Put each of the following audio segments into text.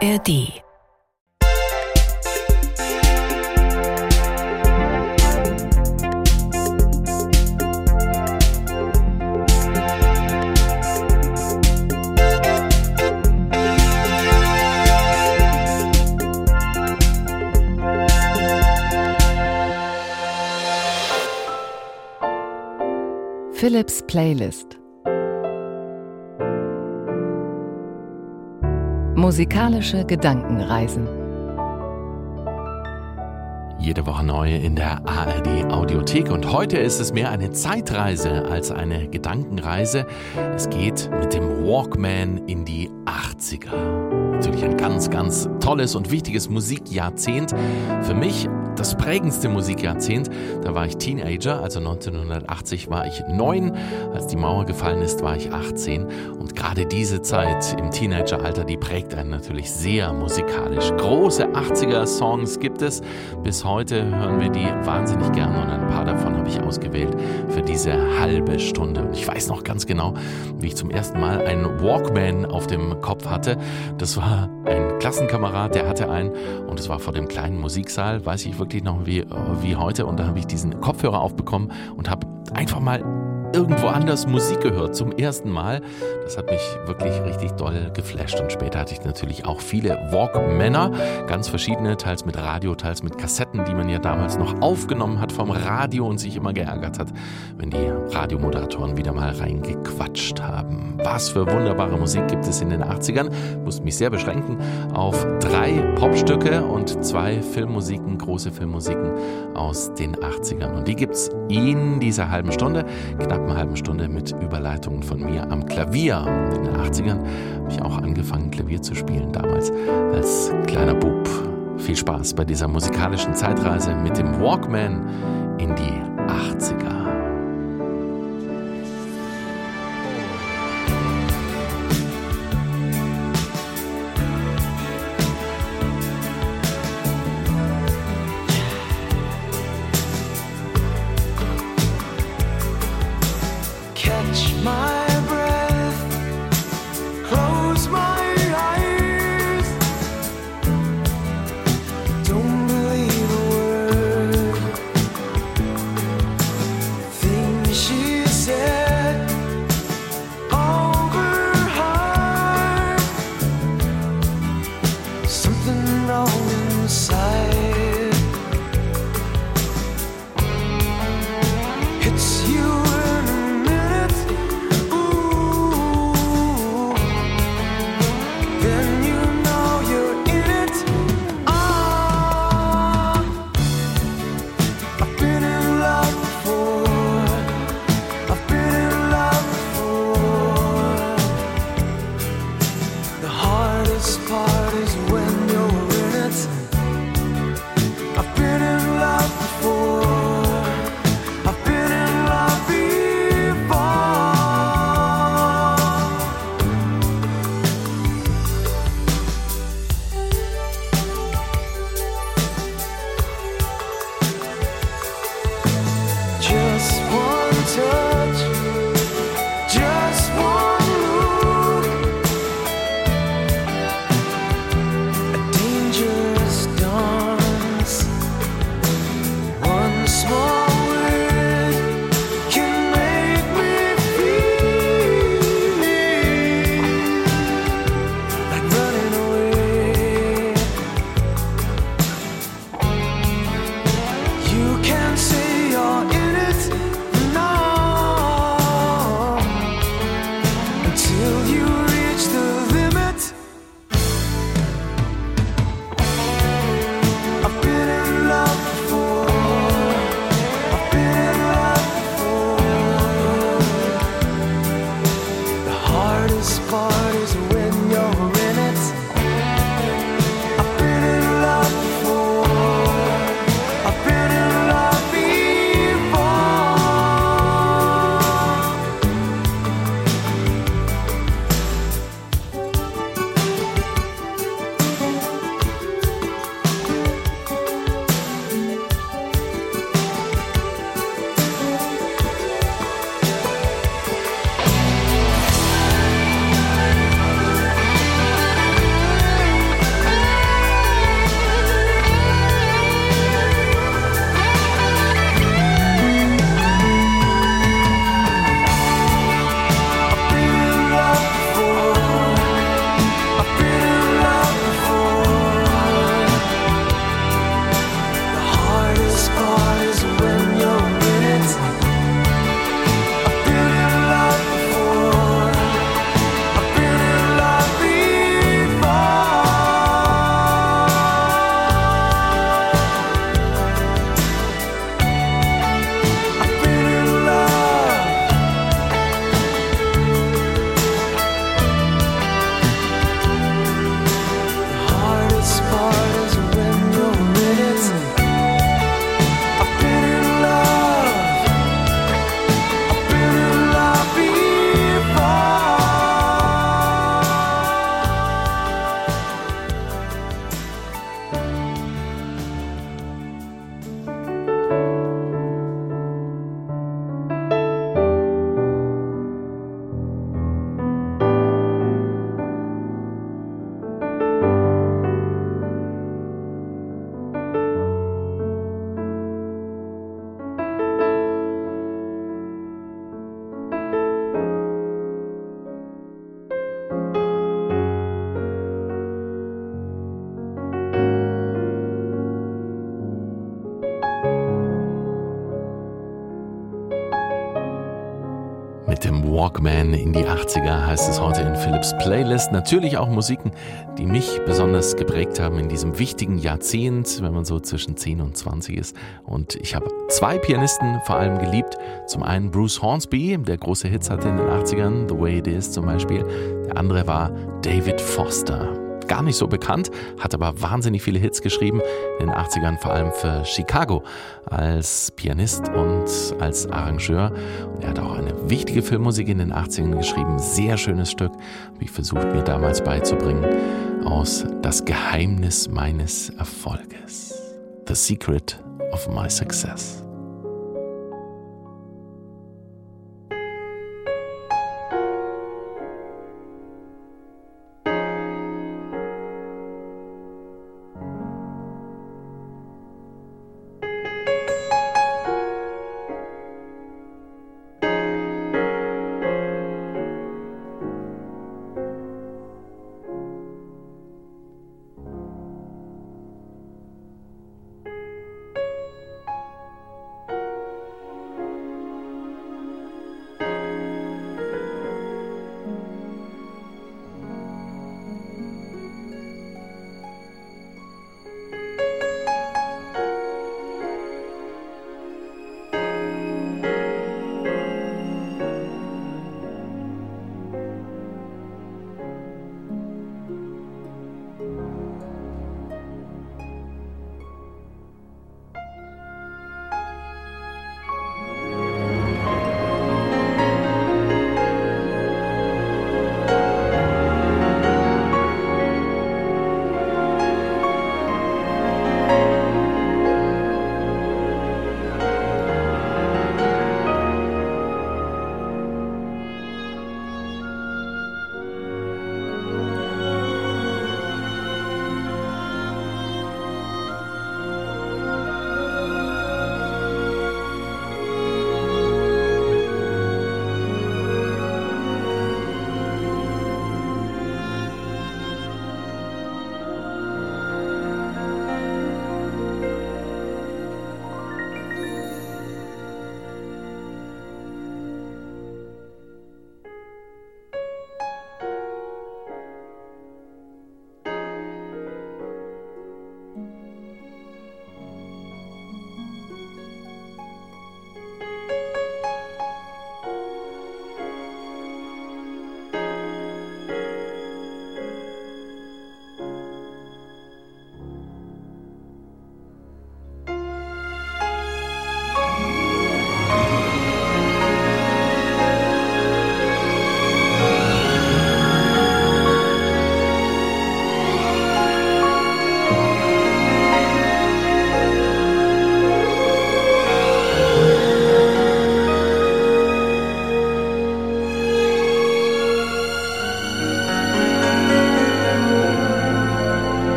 ARD Philips Playlist Musikalische Gedankenreisen jede Woche neu in der ARD Audiothek und heute ist es mehr eine Zeitreise als eine Gedankenreise. Es geht mit dem Walkman in die 80er. Natürlich ein ganz, ganz tolles und wichtiges Musikjahrzehnt. Für mich das prägendste Musikjahrzehnt. Da war ich Teenager, also 1980 war ich neun. Als die Mauer gefallen ist, war ich 18. Und gerade diese Zeit im Teenageralter, die prägt einen natürlich sehr musikalisch. Große 80er-Songs gibt es. Bis heute hören wir die wahnsinnig gerne und ein paar davon habe ich ausgewählt für diese halbe Stunde. Und ich weiß noch ganz genau, wie ich zum ersten Mal einen Walkman auf dem Kopf hatte. Das war ein Klassenkamerad, der hatte einen und es war vor dem kleinen Musiksaal, weiß ich wirklich wirklich noch wie, wie heute. Und da habe ich diesen Kopfhörer aufbekommen und habe einfach mal irgendwo anders Musik gehört zum ersten Mal. Das hat mich wirklich richtig doll geflasht. Und später hatte ich natürlich auch viele Walkmänner, ganz verschiedene, teils mit Radio, teils mit Kassetten, die man ja damals noch aufgenommen hat vom Radio und sich immer geärgert hat, wenn die Radiomoderatoren wieder mal reingequatscht haben. Was für wunderbare Musik gibt es in den 80ern. Ich musste mich sehr beschränken auf drei Popstücke und zwei Filmmusiken, große Filmmusiken aus den 80ern. Und die gibt es in dieser halben Stunde. Knapp knappen halben Stunde mit Überleitungen von mir am Klavier. In den 80ern habe ich auch angefangen, Klavier zu spielen, damals als kleiner Bub. Viel Spaß bei dieser musikalischen Zeitreise mit dem Walkman in die Walkman in die 80er heißt es heute in Philips Playlist. Natürlich auch Musiken, die mich besonders geprägt haben in diesem wichtigen Jahrzehnt, wenn man so zwischen 10 und 20 ist. Und ich habe zwei Pianisten vor allem geliebt. Zum einen Bruce Hornsby, der große Hits hatte in den 80ern, The Way It Is zum Beispiel. Der andere war David Foster gar nicht so bekannt, hat aber wahnsinnig viele Hits geschrieben, in den 80ern vor allem für Chicago als Pianist und als Arrangeur. Und er hat auch eine wichtige Filmmusik in den 80ern geschrieben, sehr schönes Stück, habe ich versucht mir damals beizubringen, aus Das Geheimnis meines Erfolges. The Secret of My Success.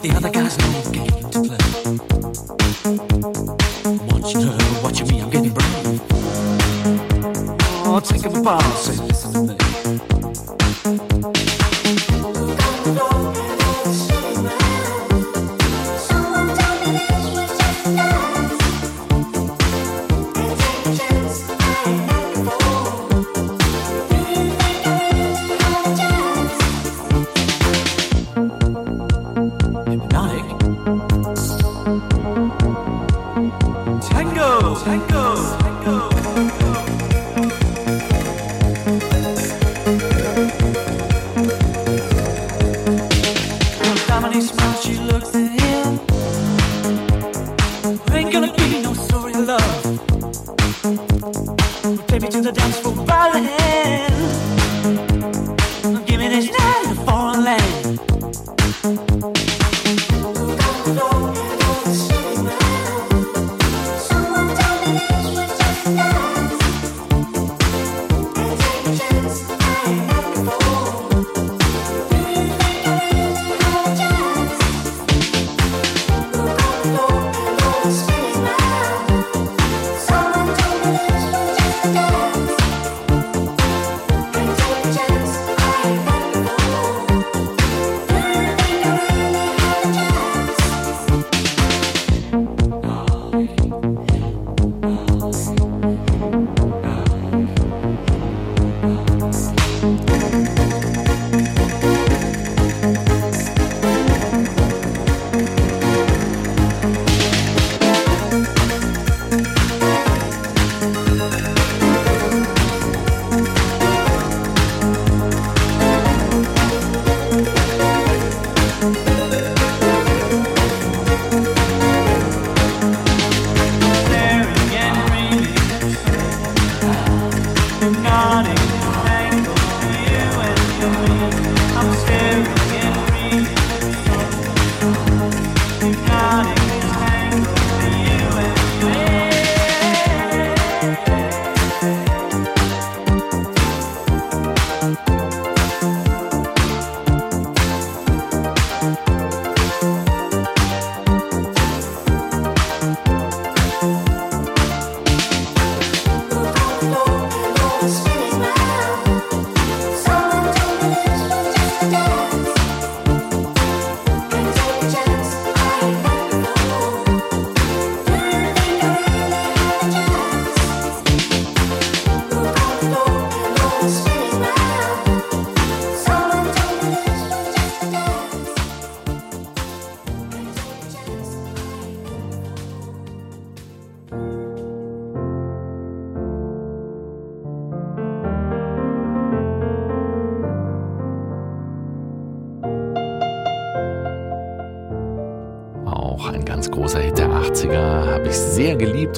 the other guys know.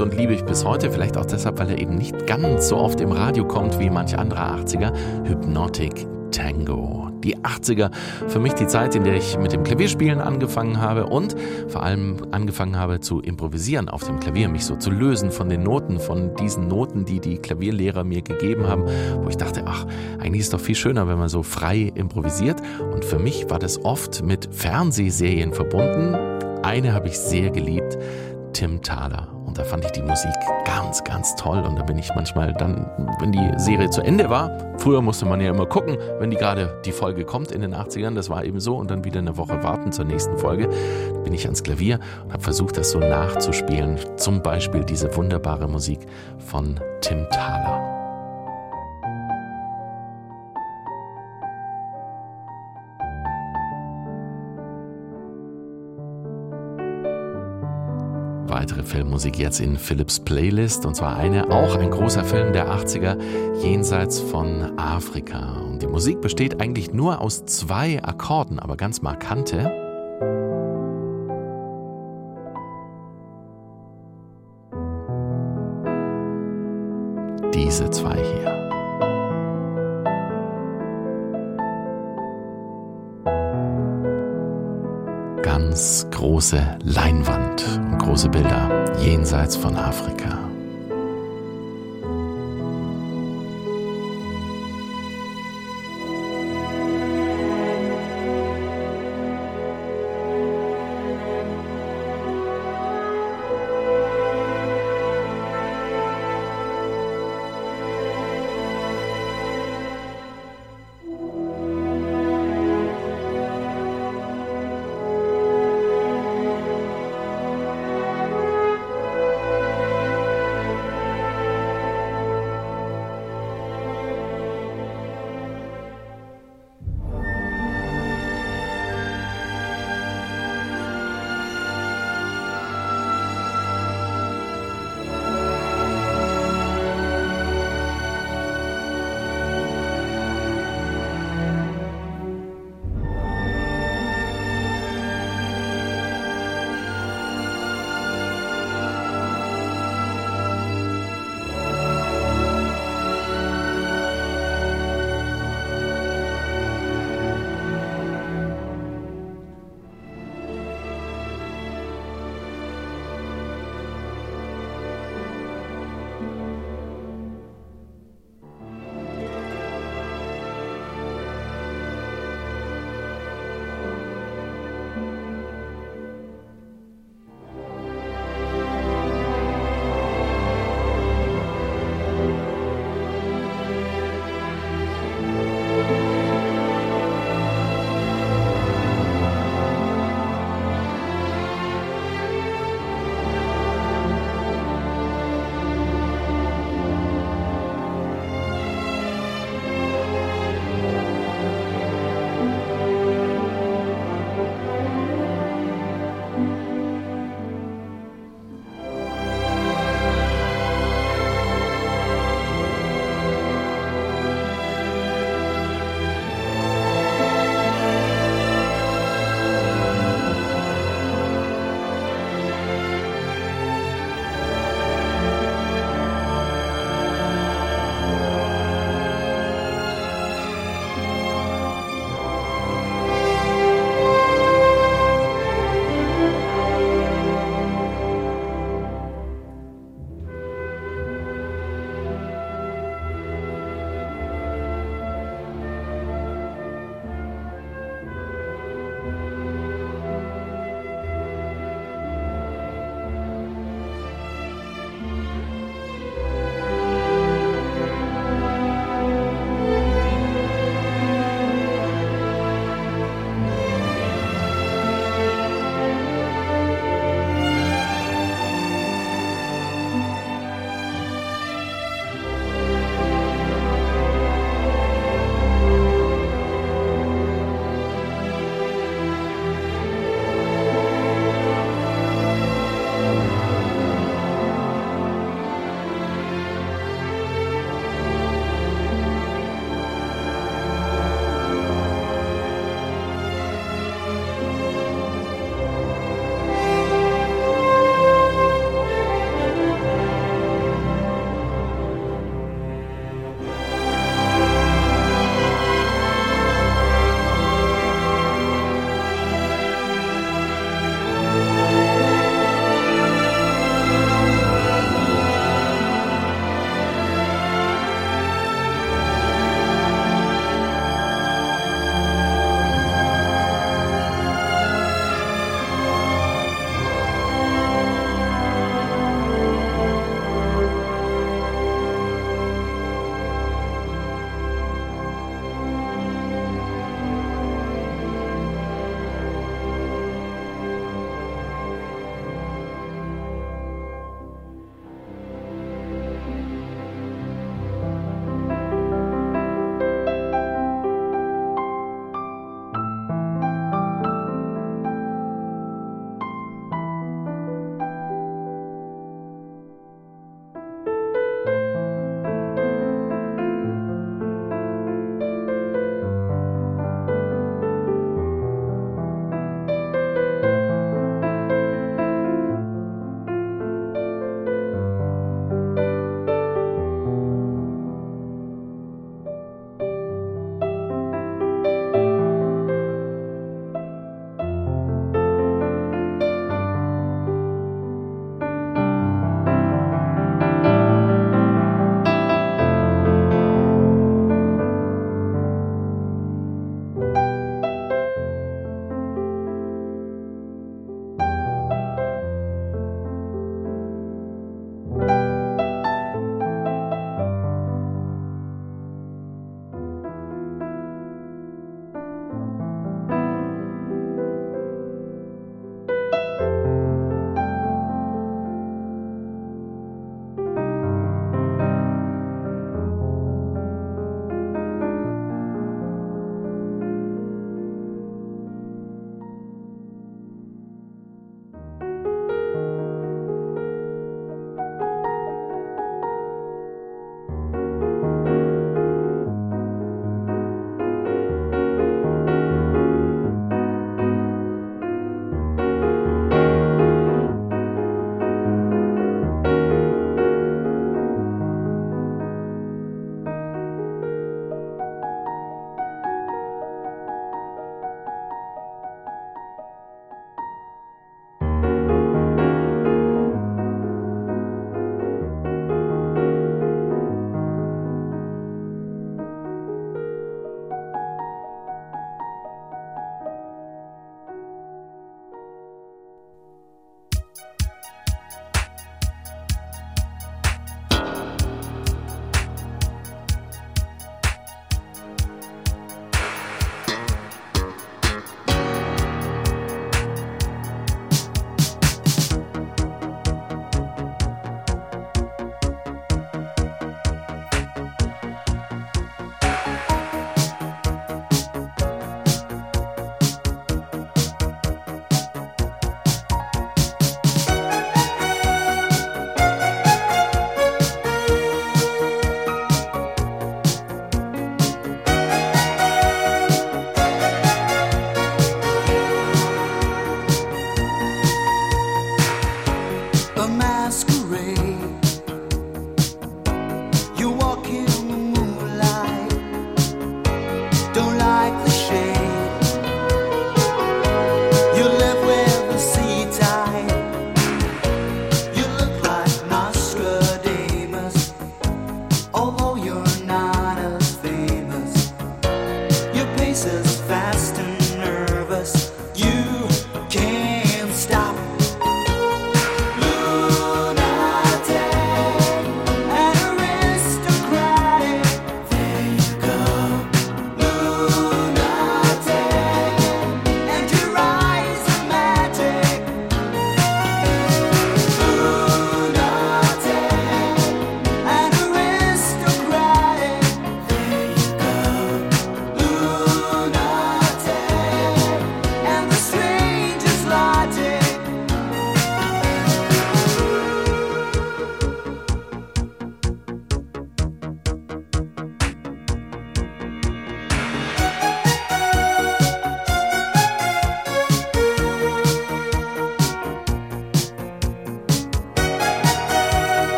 Und liebe ich bis heute, vielleicht auch deshalb, weil er eben nicht ganz so oft im Radio kommt wie manch anderer 80er, Hypnotic Tango. Die 80er, für mich die Zeit, in der ich mit dem Klavierspielen angefangen habe und vor allem angefangen habe zu improvisieren auf dem Klavier, mich so zu lösen von den Noten, von diesen Noten, die die Klavierlehrer mir gegeben haben, wo ich dachte, ach, eigentlich ist doch viel schöner, wenn man so frei improvisiert. Und für mich war das oft mit Fernsehserien verbunden. Eine habe ich sehr geliebt, Tim Thaler. Und da fand ich die Musik ganz, ganz toll. Und da bin ich manchmal dann, wenn die Serie zu Ende war, früher musste man ja immer gucken, wenn die gerade die Folge kommt in den 80ern, das war eben so, und dann wieder eine Woche warten zur nächsten Folge, bin ich ans Klavier und habe versucht, das so nachzuspielen. Zum Beispiel diese wunderbare Musik von Tim Thaler. Weitere Filmmusik jetzt in Philips Playlist und zwar eine, auch ein großer Film der 80er, jenseits von Afrika. Und die Musik besteht eigentlich nur aus zwei Akkorden, aber ganz markante. Jenseits von Afrika.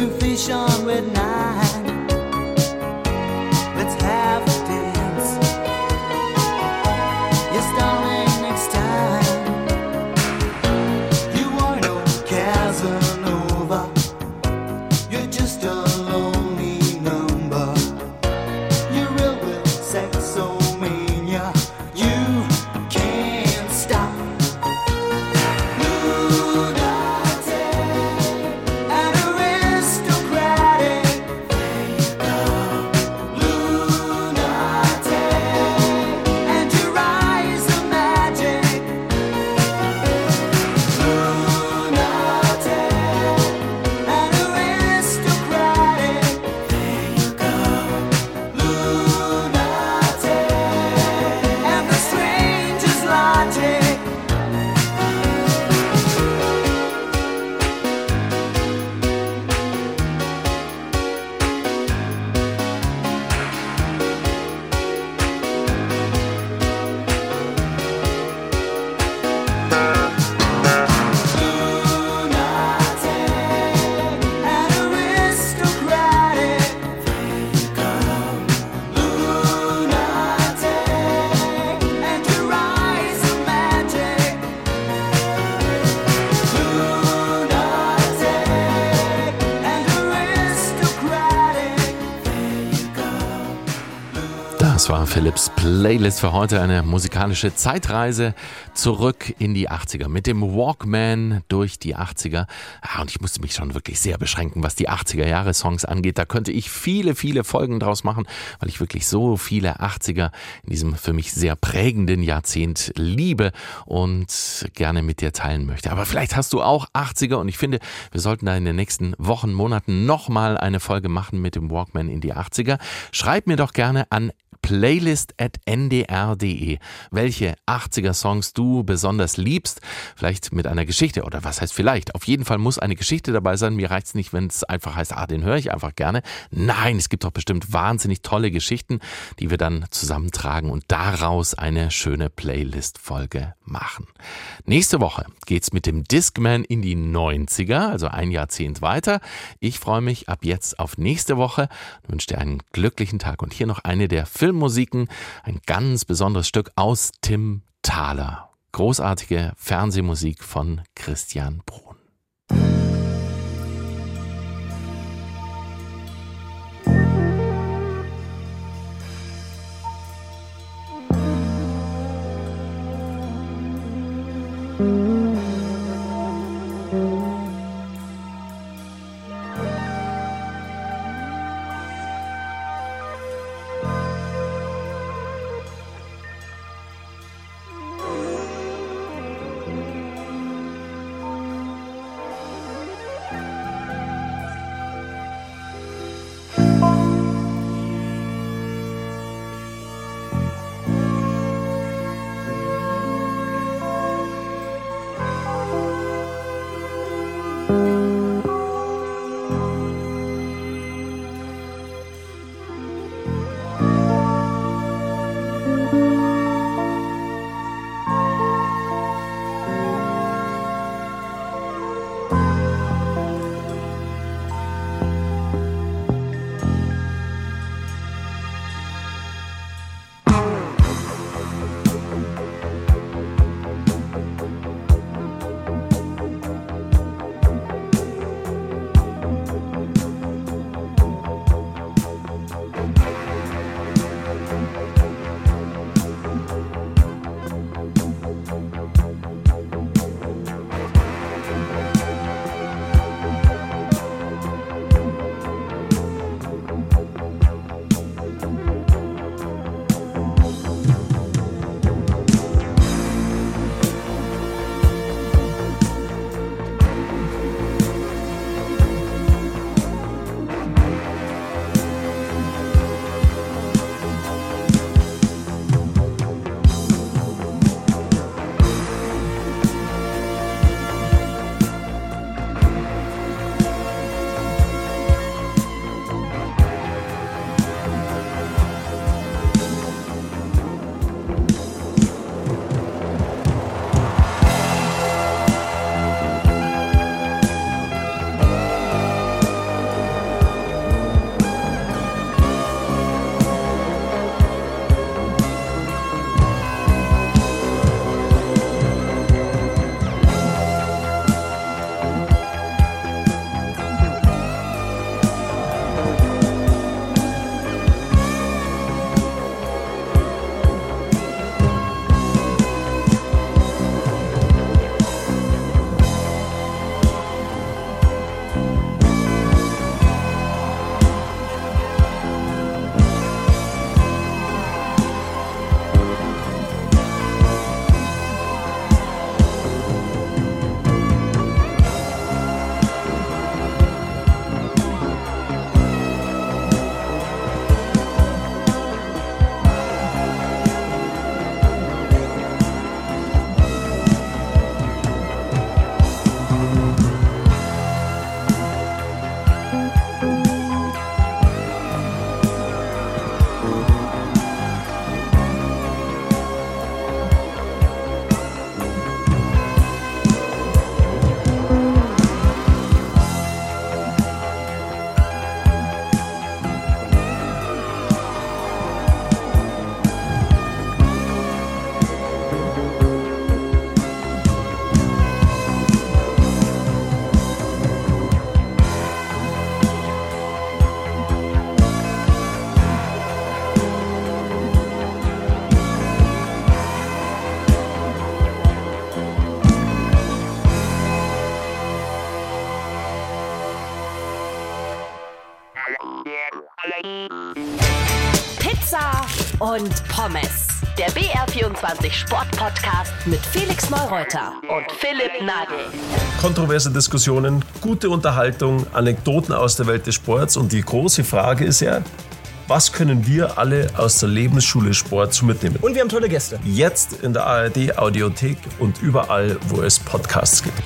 to fish on with night. Playlist für heute, eine musikalische Zeitreise zurück in die 80er mit dem Walkman durch die 80er. Ja, und ich musste mich schon wirklich sehr beschränken, was die 80er Jahre Songs angeht. Da könnte ich viele, viele Folgen draus machen, weil ich wirklich so viele 80er in diesem für mich sehr prägenden Jahrzehnt liebe und gerne mit dir teilen möchte. Aber vielleicht hast du auch 80er und ich finde, wir sollten da in den nächsten Wochen, Monaten nochmal eine Folge machen mit dem Walkman in die 80er. Schreib mir doch gerne an playlist.ndr.de, welche 80er Songs du besonders liebst. Vielleicht mit einer Geschichte oder was heißt vielleicht? Auf jeden Fall muss eine Geschichte dabei sein. Mir reicht es nicht, wenn es einfach heißt, ah, den höre ich einfach gerne. Nein, es gibt doch bestimmt wahnsinnig tolle Geschichten, die wir dann zusammentragen und daraus eine schöne Playlist-Folge machen. Nächste Woche geht's mit dem Discman in die 90er, also ein Jahrzehnt weiter. Ich freue mich ab jetzt auf nächste Woche und wünsche dir einen glücklichen Tag und hier noch eine der Filmmusiken, ein ganz besonderes Stück aus Tim Thaler. Großartige Fernsehmusik von Christian Brun. Und Pommes. Der BR24 Sport-Podcast mit Felix Neureuter und Philipp Nagel. Kontroverse Diskussionen, gute Unterhaltung, Anekdoten aus der Welt des Sports und die große Frage ist ja, was können wir alle aus der Lebensschule Sport so mitnehmen? Und wir haben tolle Gäste. Jetzt in der ARD Audiothek und überall, wo es Podcasts gibt.